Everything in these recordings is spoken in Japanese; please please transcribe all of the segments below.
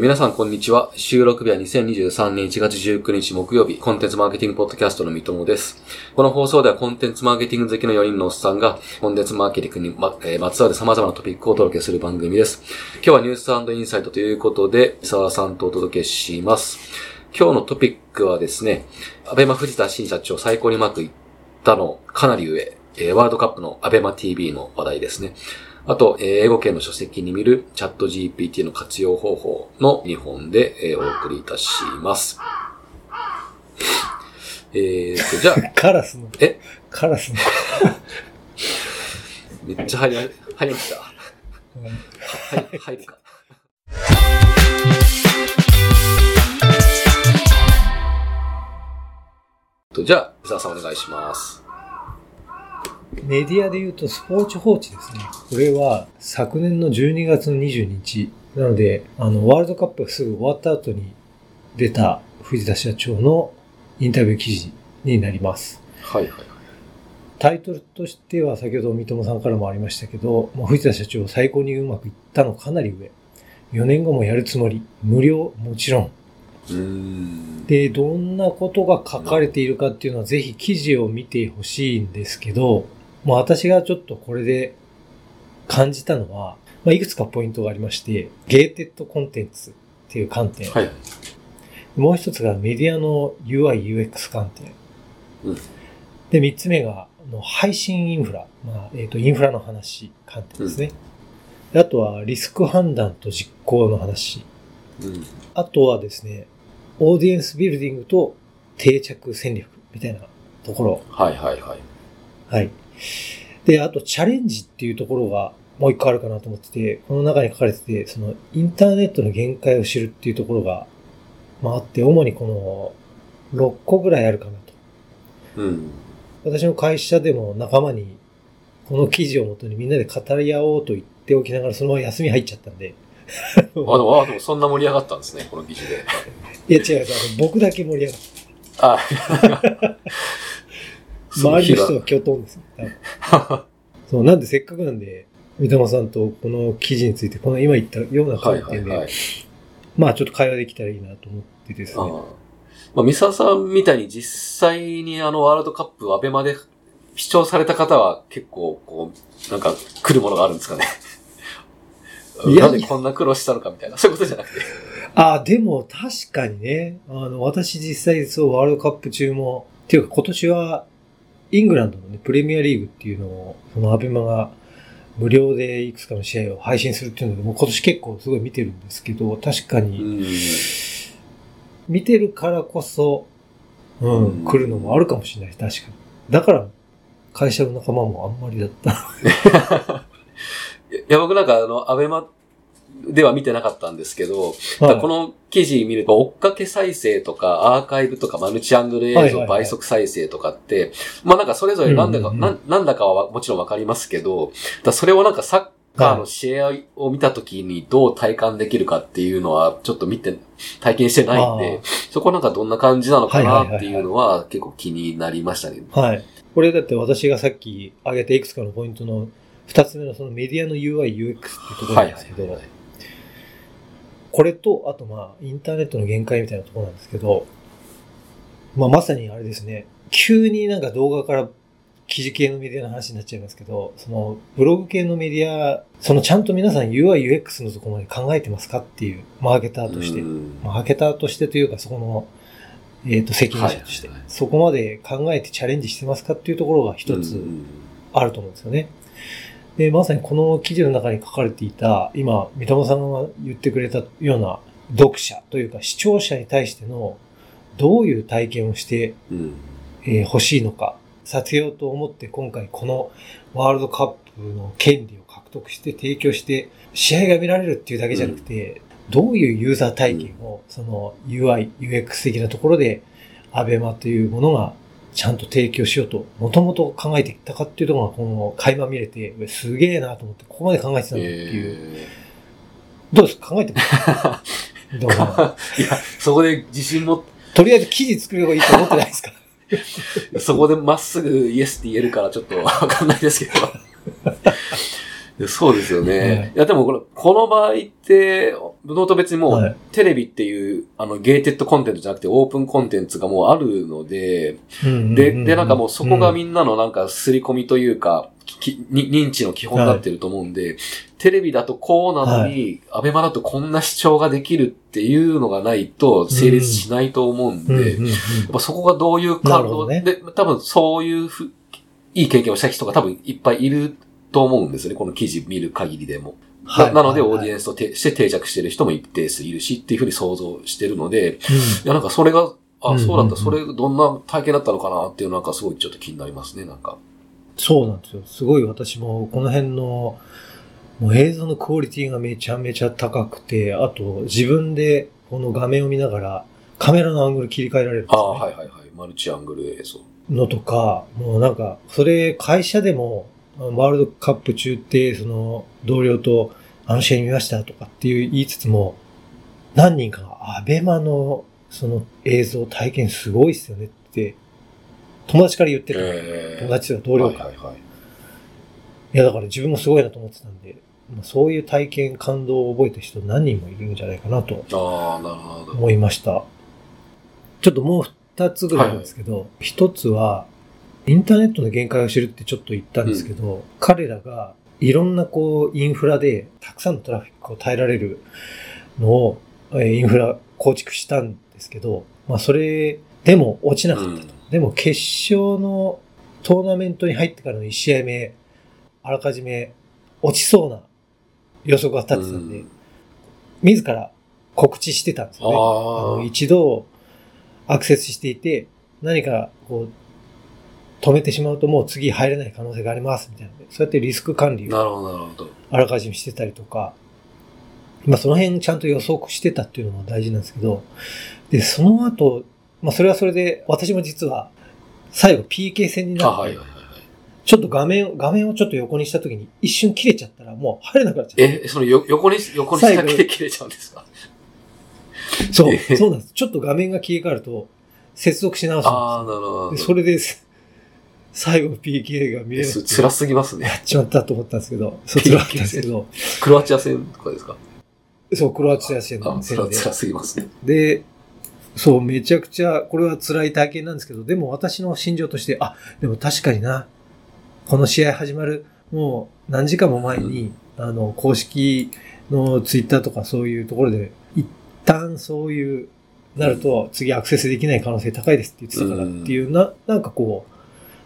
皆さんこんにちは。収録日は2023年1月19日木曜日、コンテンツマーケティングポッドキャストの三友です。この放送ではコンテンツマーケティング好きの4人のおっさんが、コンテンツマーケティングにま,、えまつわる様々なトピックをお届けする番組です。今日はニュースインサイトということで、伊沢さんとお届けします。今日のトピックはですね、アベマ藤田新社長最高にうまくいったのかなり上、えワールドカップのアベマ TV の話題ですね。あと、えー英語圏の書籍に見るチャット GPT の活用方法の2本で、えーお送りいたします。えーと、じゃあ、カラスの。え？カラスの。めっちゃ入り、入りました。はい、入るか。とじゃあ、伊沢さんお願いします。メディアで言うとスポーツ報知ですね。これは昨年の12月の22日。なので、あの、ワールドカップがすぐ終わった後に出た藤田社長のインタビュー記事になります。はいはいはい。タイトルとしては先ほど三友さんからもありましたけど、まあ、藤田社長最高にうまくいったのかなり上。4年後もやるつもり。無料もちろん。で、どんなことが書かれているかっていうのはぜひ記事を見てほしいんですけど、もう私がちょっとこれで感じたのは、まあ、いくつかポイントがありまして、ゲーテッドコンテンツっていう観点。はいはい。もう一つがメディアの UI、UX 観点。うんで、三つ目があの配信インフラ。まあ、えっ、と、インフラの話、観点ですね。であとはリスク判断と実行の話。うん。あとはですね、オーディエンスビルディングと定着戦略みたいなところ。はいはいはい。はい。で、あとチャレンジっていうところがもう一個あるかなと思ってて、この中に書かれてて、そのインターネットの限界を知るっていうところが、まああって、主にこの6個ぐらいあるかなと。うん。私の会社でも仲間にこの記事をもとにみんなで語り合おうと言っておきながらそのまま休み入っちゃったんで。あ、でも、あでもそんな盛り上がったんですね、この記事で。いや違う違う、僕だけ盛り上がっあた。周りの人はきょとんですよ。そう、なんでせっかくなんで、三玉さんとこの記事について、この今言ったようなはい観点で。まあちょっと会話できたらいいなと思ってですね。ああまあ、三沢さんみたいに実際にあのワールドカップアベマで視聴された方は結構こう、なんか来るものがあるんですかね。いや なんでこんな苦労したのかみたいな。そういうことじゃなくて。あ、でも確かにね、あの、私実際そうワールドカップ中も、っていうか今年はイングランドのね、プレミアリーグっていうのを、そのアベマが無料でいくつかの試合を配信するっていうので、もう今年結構すごい見てるんですけど、確かに。見てるからこそ、うん、うん来るのもあるかもしれない、確かに。だから、会社の仲間もあんまりだった。いや、僕なんかあの、アベマでは見てなかったんですけど、この記事見ると、追っかけ再生とか、アーカイブとか、マルチアングル映像、はいはいはい。倍速再生とかって、まあなんかそれぞれなんだか、うんうんうん。なんなんだかはもちろんわかりますけど、だそれをなんかサッカーの試合を見たときにどう体感できるかっていうのは、ちょっと見て、体験してないんで、そこなんかどんな感じなのかなっていうのは結構気になりましたね。はい。これだって私がさっき挙げたいくつかのポイントの二つ目のそのメディアの UI、UX っていうところなんですけど、これと、あとまあ、インターネットの限界みたいなところなんですけど、まあまさにあれですね、急になんか動画から記事系のメディアの話になっちゃいますけど、そのブログ系のメディア、そのちゃんと皆さん UI、UX のところまで考えてますかっていう、マーケターとして。う。ん。マーケターとしてというか、そこの、えっ、と、責任者として、はいはいはい。そこまで考えてチャレンジしてますかっていうところが一つうん。あると思うんですよね。で、まさにこの記事の中に書かれていた、今、三友さんが言ってくれたような読者というか視聴者に対してのどういう体験をしてうん。えー欲しいのか、させようと思って今回このワールドカップの権利を獲得して提供して試合が見られるっていうだけじゃなくて、どういうユーザー体験をその UI、UX 的なところでアベマというものがちゃんと提供しようと、もともと考えてきたかっていうところがこの垣間見れて、すげえなと思って、ここまで考えてたんだっていう。えどうですか？考えてます？どういや、そこで自信も、とりあえず記事作ればいいと思ってないですか？そこでまっすぐイエスって言えるからちょっとわかんないですけど。いそうですよね。はいい、や、でもこの、この場合って、ブドウと別にもう、はい。テレビっていう、あの、ゲーテッドコンテンツじゃなくて、オープンコンテンツがもうあるので、で、で、なんかもうそこがみんなのなんか刷り込みというか、きに認知の基本になってると思うんで、テレビだとこうなのに、アベマだとこんな視聴ができるっていうのがないと成立しないと思うんで、やっぱそこがどういう感動ね。で、多分そういうふいい経験をした人が多分いっぱいいると思うんですよね、この記事見る限りでも。はないなので、はいオーディエンスとてして定着してる人も一定数いるしっていうふうに想像してるので、うんいや、なんかそれが、うんあ、そうだった、うんそれどんな体験だったのかなっていうのなんかすごいちょっと気になりますね、なんか。そうなんですよ。すごい私もこの辺の、もう映像のクオリティがめちゃめちゃ高くて、あと自分でこの画面を見ながらカメラのアングル切り替えられるんですね。あ、はいはいはい。マルチアングル映像。のとか、もうなんか、それ会社でも、ワールドカップ中って、その同僚と、あの試合見ましたとかっていう言いつつも、何人かが、アベマのその映像体験すごいっすよねって、友達から言ってた。え友達とか同僚か。はいはいはい。いや、だから自分もすごいなと思ってたんで、まあ、そういう体験、感動を覚えた人何人もいるんじゃないかなと。思いました。ちょっともう二つぐらいなんですけど、一、つは、インターネットの限界を知るってちょっと言ったんですけど、彼らがいろんなこう、インフラでたくさんのトラフィックを耐えられるのを、えーインフラ構築したんですけど、まあそれでも落ちなかったと。うんでも決勝のトーナメントに入ってからの1試合目、あらかじめ落ちそうな予測が立ってたんで、うん自ら告知してたんですよね。ああの一度アクセスしていて、何かこう、止めてしまうともう次入れない可能性がありますみたいな。そうやってリスク管理をるほど、なるほど。あらかじめしてたりとか、まあその辺ちゃんと予測してたっていうのも大事なんですけど、で、その後、まあそれはそれで、私も実は最後 PK 戦にあ、なって。ちょっと画面を、画面をちょっと横にした時に一瞬切れちゃったらもう入れなくなっちゃった。え、そのよ横に、横にしただけで切れちゃうんですか？そうえ、そうなんです。ちょっと画面が切り替わると接続し直すんですよああ、なるほどで。それで、最後 PK が見れなくて、辛すぎますね。や。っちまったと思ったんですけど、そう辛かったんですけど、クロアチア戦とかですか？そう、クロアチア戦あ、の戦で。辛すぎますね。で、そう、めちゃくちゃ、これは辛い体験なんですけど、でも私の心情として、あ、でも確かにな、この試合始まる、もう何時間も前に、あの、公式のツイッターとかそういうところで、一旦そういう、なると、次アクセスできない可能性高いですって言ってたからっていう、な、なんかこう、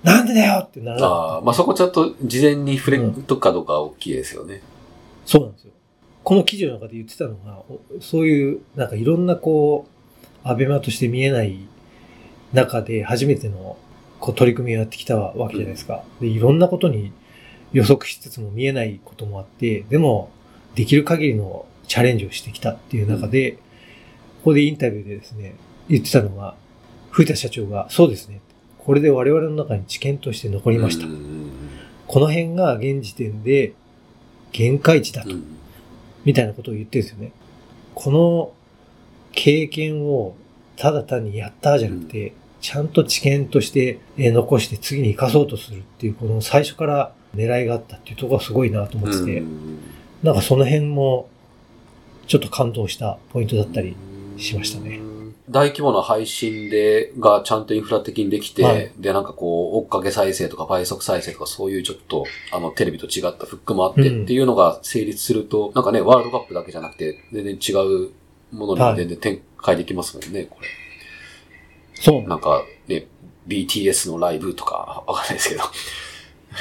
なんでだよってならなかったああ、まあそこちゃんと事前に触れとくかどうかは大きいですよね。そうなんですよ。この記事の中で言ってたのが、おそういう、なんかいろんなこう、アベマとして見えない中で初めてのこう取り組みをやってきたわけじゃないですか。で、いろんなことに予測しつつも見えないこともあって、でも、できる限りのチャレンジをしてきたっていう中で、ここでインタビューでですね、言ってたのが、藤田社長が、そうですね。これで我々の中に知見として残りました。うんこの辺が現時点で限界値だとう。んみたいなことを言ってるんですよね。この経験をただ単にやったじゃなくて、ちゃんと知見としてえー残して次に活かそうとするっていう、この最初から狙いがあったっていうところがすごいなと思ってて、うんなんかその辺もちょっと感動したポイントだったり、しましたね。大規模な配信で、がちゃんとインフラ的にできて、はいで、なんかこう、追っかけ再生とか倍速再生とかそういうちょっと、あの、テレビと違ったフックもあってうんっていうのが成立すると、なんかね、ワールドカップだけじゃなくて、全然違うものにも全然展開できますもんね、これ。そうなんか、ね、BTS のライブとか、わかんないですけど。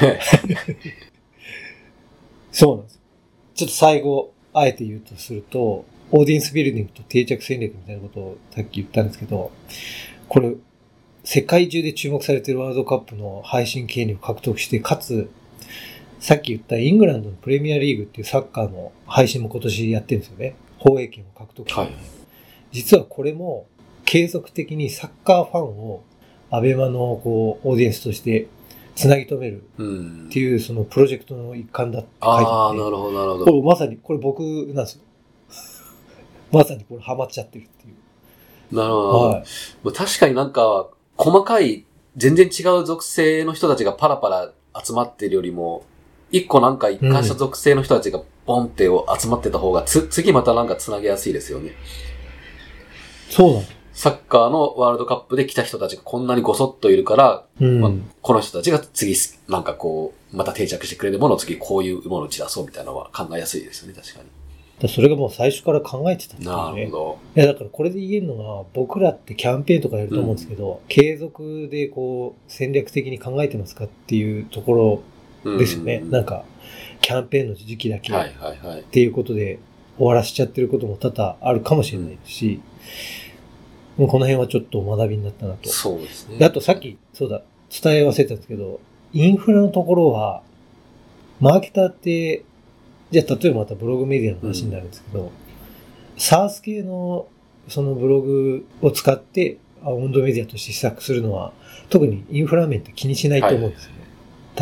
ね そうなんです。ちょっと最後、あえて言うとすると、オーディエンスビルディングと定着戦略みたいなことをさっき言ったんですけど、これ、世界中で注目されているワールドカップの配信権利を獲得して、かつ、さっき言ったイングランドのプレミアリーグっていうサッカーの配信も今年やってるんですよね。放映権を獲得して、はい実はこれも継続的にサッカーファンをアベマのこうオーディエンスとしてつなぎ止めるうんっていうそのプロジェクトの一環だって書いてああ、あってなるほど、なるほこど。れまさに、これ僕なんですよ。まさにこれハマっちゃってるっていう。なるほど。はい。まあ確かになんか、細かい、全然違う属性の人たちがパラパラ集まってるよりも、一個なんか一貫した属性の人たちがポンって集まってた方が、つ、次またなんか繋げやすいですよね。そうなのサッカーのワールドカップで来た人たちがこんなにごそっといるから、うん。まあこの人たちが次、なんかこう、また定着してくれるものを次こういうものを打ち出そうみたいなのは考えやすいですよね、確かに。だそれがもう最初から考えてたっていうなるね。ほいや、だからこれで言えるのは、僕らってキャンペーンとかやると思うんですけど、継続でこう、戦略的に考えてますかっていうとこど。ろですよね。うんなんか、キャンペーンの時期だけっはいはいはい。ていうことで終わらしちゃってることも多々あるかもしれないし、もうこの辺はちょっと学びになったなと。そうですね。であとさっき、そうだ、伝え忘れてたんですけど、インフラのところは、マーケターって、じゃあ例えばまたブログメディアの話になるんですけど、サース系のそのブログを使って、あ温度メディアとして施策するのは、特にインフラ面って気にしないと思うんですよね。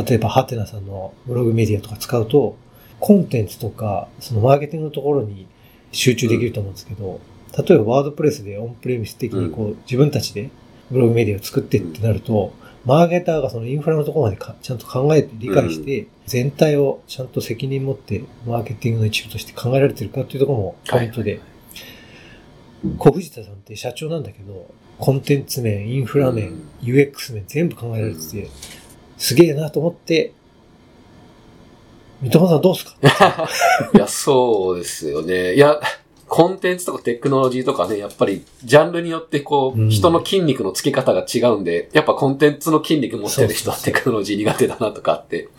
例えば、ハテナさんのブログメディアとか使うと、コンテンツとか、そのマーケティングのところに集中できると思うんですけど、例えばワードプレスでオンプレミス的にこう、自分たちでブログメディアを作ってってなると、マーケターがそのインフラのところまでかちゃんと考えて理解して、全体をちゃんと責任持ってマーケティングの一部として考えられてるかっていうところもポイントで、小藤田さんって社長なんだけど、コンテンツ面、インフラ面、うん。UX 面全部考えられてて、すげえなと思って、三笘さんどうすか？いや、そうですよね。いや、コンテンツとかテクノロジーとかね、やっぱりジャンルによってこう、うん人の筋肉のつき方が違うんで、やっぱコンテンツの筋肉持ってる人はテクノロジー苦手だなとかって、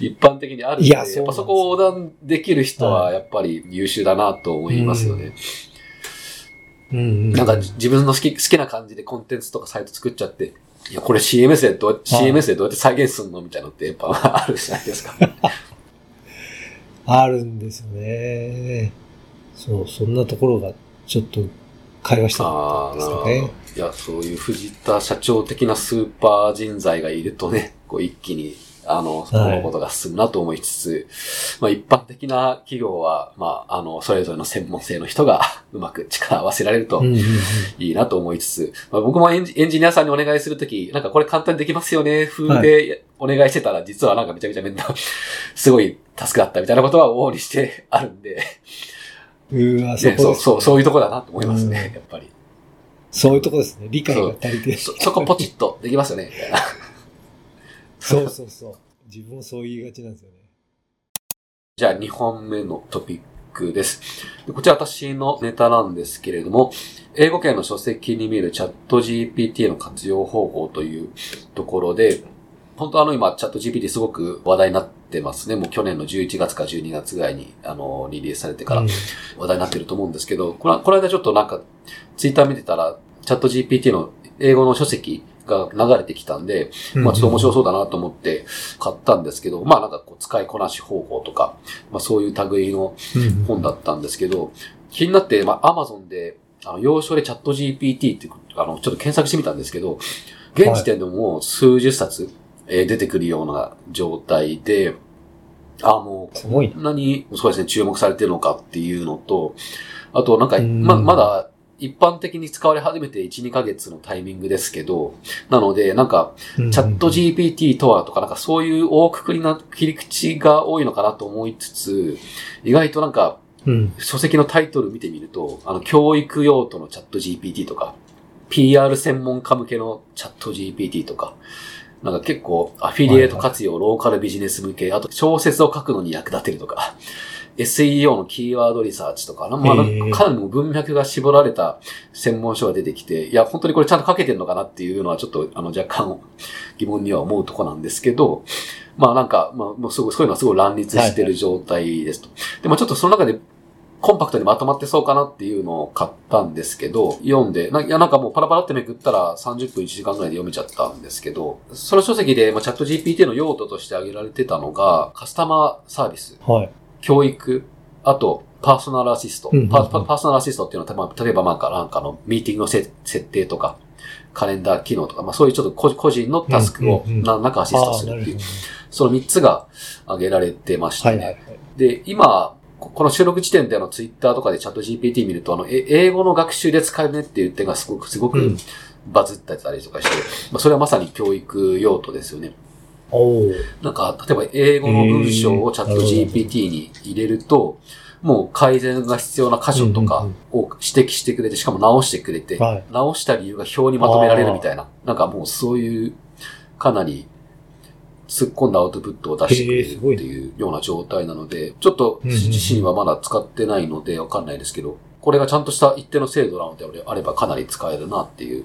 一般的にあるんで、いやそうなんですよやっぱそこを横断できる人はやっぱり優秀だなと思いますよね。うんうん。なんか自分の好き好きな感じでコンテンツとかサイト作っちゃって、いや、これ CMS でどう CMS でどうやって再現するのみたいなのってやっぱあるじゃないですか。あるんですよね。そう、そんなところがちょっと会話したかった。ですかね。いや、そういう藤田社長的なスーパー人材がいるとね、こう一気に、あの、そのことが進むなと思いつつ、まあ一般的な企業は、まあ、あの、それぞれの専門性の人が うまく力を合わせられるといいなと思いつつ、まあ、僕もエンジエンジニアさんにお願いするとき、なんかこれ簡単にできますよね、風でお願いしてたら、実はなんかめちゃめちゃ面倒、すごい助かったみたいなことは往々にしてあるんで、うーわ、そねこです、そうそう、そういうとこだなと思いますね、うんやっぱり。そういうとこですね。理解が足りて。そ、そこポチッとできますよね、みたいな。そうそうそう。自分もそう言いがちなんですよね。じゃあ2本目のトピックです。でこちら私のネタなんですけれども、英語圏の書籍に見るチャット GPT の活用方法というところで、本当あの今チャット GPT すごく話題になってますね。もう去年の11月か12月ぐらいにあのリリースされてからうん。話題になってると思うんですけど、このこの間ちょっとなんかツイッター見てたら、チャット GPT の英語の書籍が流れてきたんで、まあちょっと面白そうだなと思って買ったんですけど、まあなんかこう使いこなし方法とか、まあそういう類のうん本だったんですけど、気になって、まあ Amazon で、あの、要所でチャット GPT って、あの、ちょっと検索してみたんですけど、現時点でももう数十冊、えー出てくるような状態で、あ、もう、こんなに、そうですね、注目されてるのかっていうのと、あとなんか、うん。ま、まだ、一般的に使われ始めて1、2ヶ月のタイミングですけど、なので、なんか、チャット GPT とはとか、なんかそういう大くくりな切り口が多いのかなと思いつつ、意外となんか、うん。書籍のタイトル見てみると、あの、教育用途のチャット GPT とか、PR 専門家向けのチャット GPT とか、なんか結構アフィリエイト活用、ローカルビジネス向け、あと小説を書くのに役立てるとか、SEO のキーワードリサーチとか、まあ、かかなり文脈が絞られた専門書が出てきて、いや、本当にこれちゃんと書けてるのかなっていうのはちょっと、あの、若干疑問には思うとこなんですけど、まあなんか、まあ、もうすごい、そういうのはすごい乱立してる状態ですと。でもちょっとその中でコンパクトにまとまってそうかなっていうのを買ったんですけど、読んで、ないやなんかもうパラパラってめくったら30分1時間ぐらいで読めちゃったんですけど、その書籍で、まあ、チャット GPT の用途として挙げられてたのが、カスタマーサービス、はい。教育、あと、パーソナルアシスト。うんうんうんパパパーソナルアシストっていうのは、まあ例えばなんか、なんかのミーティングのせ設定とか、カレンダー機能とか、まあそういうちょっと個個人のタスクをうんうんうん何らかアシストするっていう、その3つが挙げられてましたね。はいはいはい。で、今、ここの収録時点であのツイッターとかでチャット GPT 見ると、あの、え英語の学習で使えるねっていう点がすごく、すごくうんバズったりとかして、まあそれはまさに教育用途ですよね。なんか、例えば英語の文章をチャット GPT に入れると、もう改善が必要な箇所とかを指摘してくれて、しかも直してくれて、はい。直した理由が表にまとめられるみたいな。なんかもうそういう、かなり、突っ込んだアウトプットを出してくれるっていうような状態なので、ちょっと自身はまだ使ってないのでわかんないですけど、これがちゃんとした一定の精度なのであればかなり使えるなっていう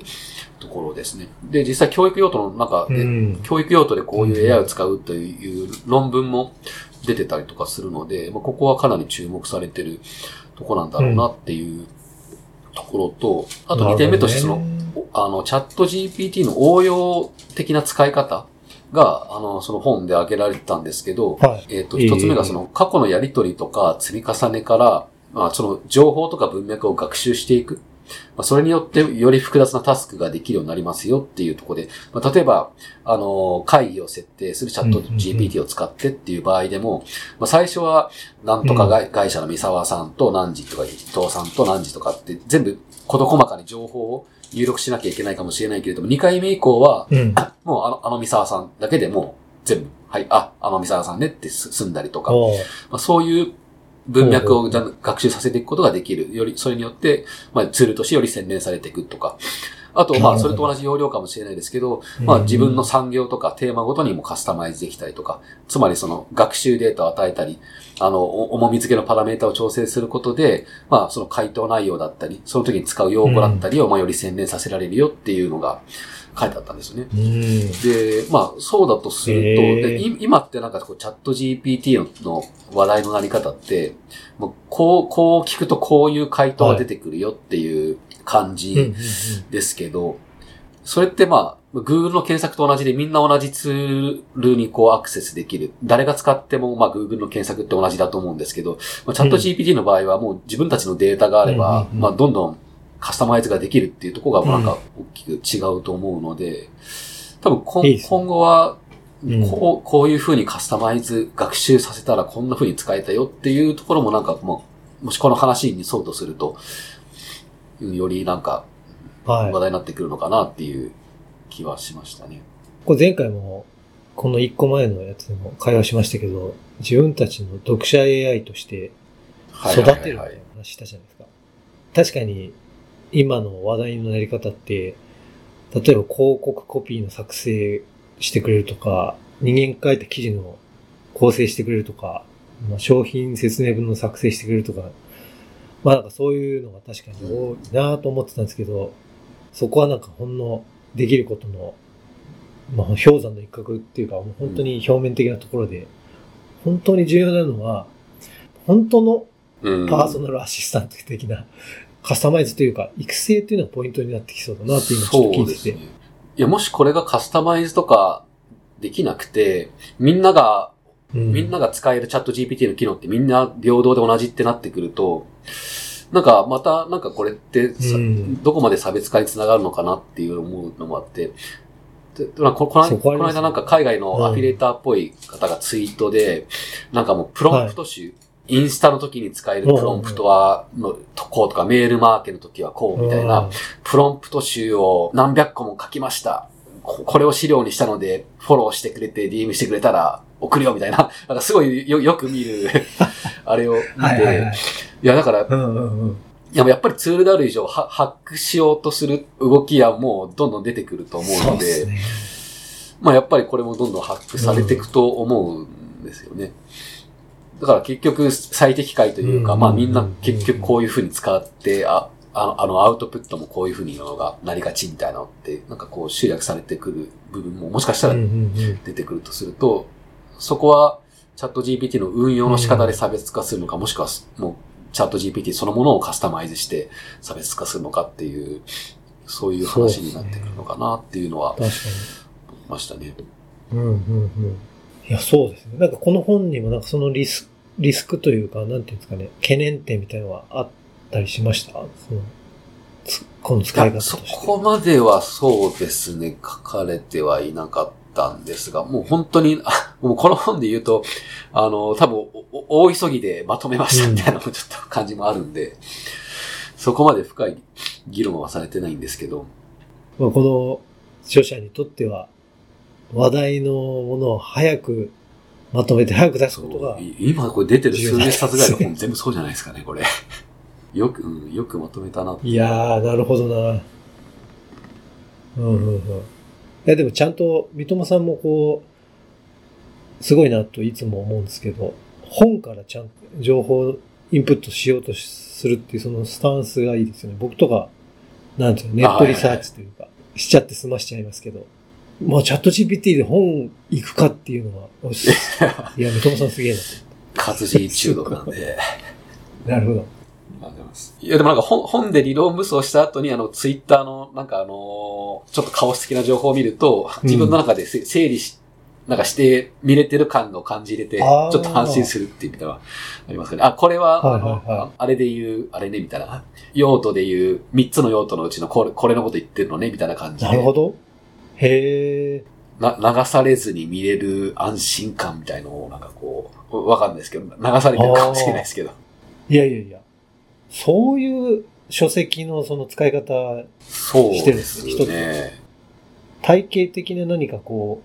ところですね。で、実際教育用途の中で、うん。教育用途でこういう AI を使うという論文も出てたりとかするので、まあ、ここはかなり注目されてるとこなんだろうなっていうところと、あと2点目としてその、あの、チャット GPT の応用的な使い方が、あの、その本で挙げられてたんですけど、はい。えっ、と、一つ目がその過去のやりとりとか積み重ねから、まあ、その情報とか文脈を学習していく。まあ、それによってより複雑なタスクができるようになりますよっていうところで、まあ、例えば、あの、会議を設定するチャット GPT を使ってっていう場合でも、まあ、最初は、なんとか会会社の三沢さんと何時とか伊藤さんと何時とかって全部事細かに情報を入力しなきゃいけないかもしれないけれども、2回目以降は、うん。もうあの、あの三沢さんだけでもう全部、はい、あ、あの三沢さんねってす済んだりとか、まあ、そういう文脈を学習させていくことができる。より、それによって、まあ、ツールとしてより洗練されていくとか。あと、まあ、それと同じ要領かもしれないですけど、まあ、自分の産業とかテーマごとにもカスタマイズできたりとか、つまりその学習データを与えたり、あの、お重み付けのパラメータを調整することで、まあ、その回答内容だったり、その時に使う用語だったりを、まあ、より洗練させられるよっていうのが書いてあったんですよね。うん。で、まあ、そうだとすると、でい今ってなんかこうチャット GPT の話題のなり方って、もうこう、こう聞くとこういう回答が出てくるよっていう感うんうんじですけど、それってまあ、Google の検索と同じでみんな同じツールにこうアクセスできる。誰が使ってもまあ Google の検索って同じだと思うんですけど、まあ、チャット GPT の場合はもう自分たちのデータがあれば、まあどんどんカスタマイズができるっていうところがなんか大きく違うと思うので、多分ね。今後はうん。こう、こういう風にカスタマイズ学習させたらこんな風に使えたよっていうところもなんかもう、もしこの話にそうとすると、よりなんかはい話。題になってくるのかなっていう気はしましたね。これ前回も、この一個前のやつでも会話しましたけど、自分たちの読者 AI として育てるみたいな話したじゃないですか。確かに、今の話題のやり方って、例えば広告コピーの作成してくれるとか、人間書いた記事の構成してくれるとか、まあ、商品説明文の作成してくれるとか、まあなんかそういうのが確かに多いなと思ってたんですけど、そこはなんかほんのできることの、まあ氷山の一角っていうか、もう本当に表面的なところで、本当に重要なのは、本当のうん。パーソナルアシスタント的な、カスタマイズというか、育成っていうのがポイントになってきそうだなって今ちょっと聞いてて。いや、もしこれがカスタマイズとかできなくて、みんなが、うん。みんなが使えるチャット GPT の機能ってみんな平等で同じってなってくると、なんかまた、なんかこれってさ、うん。どこまで差別化につながるのかなっていう思うのもあって、ここのそこの間なんか海外のアフィリエーターっぽい方がツイートで、なんかもうプロンプト集、インスタの時に使えるプロンプトは、の、とこうとか、メールマーケの時はこうみたいな、プロンプト集を何百個も書きました。ここれを資料にしたので、フォローしてくれて DM してくれたら送るよみたいな、なんかすごいよよく見る、あれを見て、はいはいはい。いやだから、うんうんうん。いややっぱりツールである以上、はハックしようとする動きはもうどんどん出てくると思うので、ですね。まあやっぱりこれもどんどんハックされていくと思うんですよね。だから結局最適解というか、うんまあみんな結局こういう風に使って、ああの、あのアウトプットもこういう風にのがなりがちみたいなのって、なんかこう集約されてくる部分ももしかしたらうんうんうん出てくるとすると、そこはチャット GPT の運用の仕方で差別化するのか、もしくはもうチャット GPT そのものをカスタマイズして差別化するのかっていう、そういう話になってくるのかなっていうのは。思いましたね。うんうんうん。いや、そうですね。なんかこの本にもなんかそのリスリスクというか、なんていうんですかね、懸念点みたいなのはあったりしました？そのつこの使い方とそして。こまではそうですね、書かれてはいなかったんですが、もう本当に、あもうこの本で言うと、あの、多分、大急ぎでまとめましたみたいなちょっと感じもあるんで、そこまで深い議論はされてないんですけど、まあ、この著者にとっては、話題のものを早くまとめて早く出すことが。今これ出てる数冊ぐらいの本全部そうじゃないですかね、これ。よく、うん、よくまとめたな。いやー、なるほどな。うんうんうん。いや、でもちゃんと、三笘さんもこう、すごいなといつも思うんですけど、本からちゃんと情報インプットしようとするっていうそのスタンスがいいですよね。僕とか、なんていうの、ネットリサーチというか、しちゃって済ましちゃいますけど、もうチャット GPT で本行くかっていうのは、いや、三笘さんすげえな。活字中毒なんで。なるほど。いや、でもなんか本本で理論武装した後に、あの、ツイッターの、なんかあのちょっとカオス的な情報を見ると、自分の中で整理し、うん、なんかして見れてる感を感じれて、ちょっと安心するっていう意味ではありますかね。あ、これは、はいはいはい、あれで言う、あれね、みたいな。用途で言う、三つの用途のうちのこれ、これのこと言ってるのね、みたいな感じで。なるほど。へえ。な、流されずに見れる安心感みたいのを、なんかこう、わかんないですけど、流されてるかもしれないですけど。いやいやいや。そういう書籍のその使い方してるんですそうですね。体系的な何かこ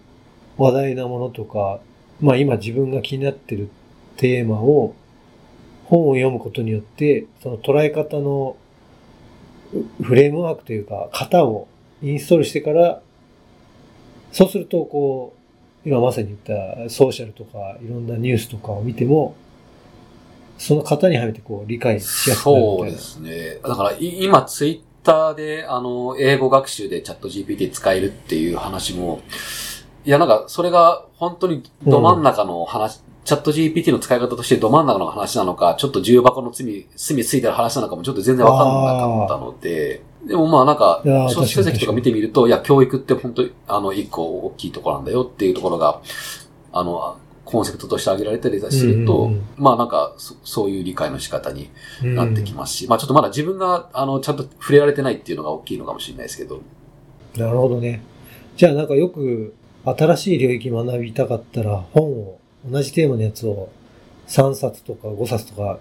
う、話題なものとか、まあ今自分が気になってるテーマを本を読むことによって、その捉え方のフレームワークというか、型をインストールしてから、そうするとこう、今まさに言ったソーシャルとかいろんなニュースとかを見ても、その型にはめてこう理解しやすくなるそうですね。だから今ツイッターであの英語学習でチャット GPT 使えるっていう話も、いやなんかそれが本当にど真ん中の話、うん、チャット GPT の使い方としてど真ん中の話なのか、ちょっと重箱の罪、罪ついてる話なのかもちょっと全然わかんなかったので、でもまあなんか、書籍とか見てみると、いや、教育って本当に、あの、一個大きいところなんだよっていうところが、あの、コンセプトとして挙げられたりすると、うんうん、まあなんかそ、そういう理解の仕方になってきますし、うん、まあちょっとまだ自分が、あの、ちゃんと触れられてないっていうのが大きいのかもしれないですけど。なるほどね。じゃあなんかよく、新しい領域学びたかったら、本を、同じテーマのやつを3冊とか5冊とか、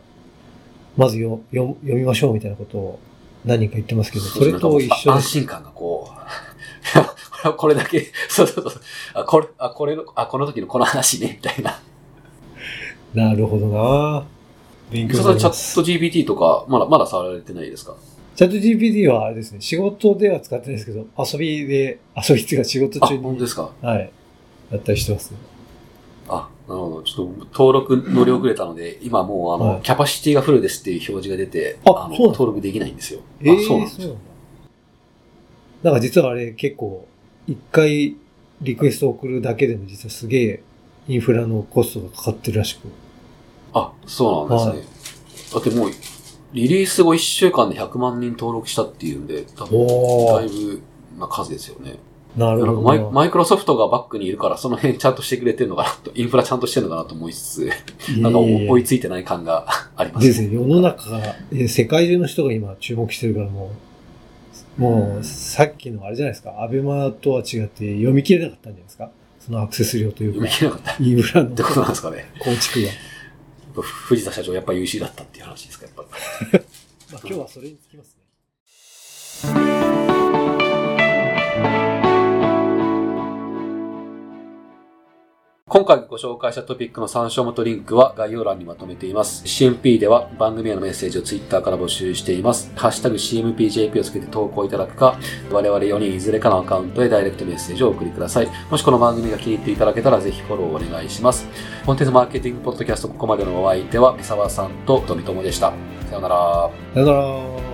まずよ読みましょうみたいなことを何人か言ってますけど、それと一緒安心感がこう、これだけ、そうそうそう。あ、これ、あ、これの、あ、この時のこの話ね、みたいな。なるほどな勉強にチャット GPT とか、まだ、まだ触られてないですか？チャット GPT はあれですね、仕事では使ってないですけど、遊びで、遊びっていうか仕事中に。本当ですか？はい。やったりしてますね。あ、なるほど。ちょっと登録乗り遅れたので、今もうあの、はい、キャパシティがフルですっていう表示が出て、あの登録できないんですよ。えー、そうなんですよ。なんか実はあれ結構一回リクエスト送るだけでも実はすげえインフラのコストがかかってるらしく。あ、そうなんですね。はい、だってもう、リリース後1週間で100万人登録したっていうんで、多分、だいぶな数ですよね。なるほどマイ。マイクロソフトがバックにいるから、その辺ちゃんとしてくれてるのかなと、インフラちゃんとしてるのかなと思いつつ、なんか追いついてない感があります、ね。ですね。世の中が、世界中の人が今注目してるからもう、もう、さっきのあれじゃないですか、アベマとは違って読み切れなかったんじゃないですかそのアクセス量というか。読み切れなかった。インフラの。ってことなんですかね。構築が。藤田社長やっぱ優秀だったっていう話ですか、やっぱり。まあ今日はそれにつきます今回ご紹介したトピックの参照元リンクは概要欄にまとめています。CMP では番組へのメッセージを Twitter から募集しています。ハッシュタグ CMPJP をつけて投稿いただくか、我々4人いずれかのアカウントへダイレクトメッセージをお送りください。もしこの番組が気に入っていただけたらぜひフォローお願いします。コンテンツマーケティングポッドキャストここまでのお相手は、三沢さんと富友でした。さよなら。さよなら。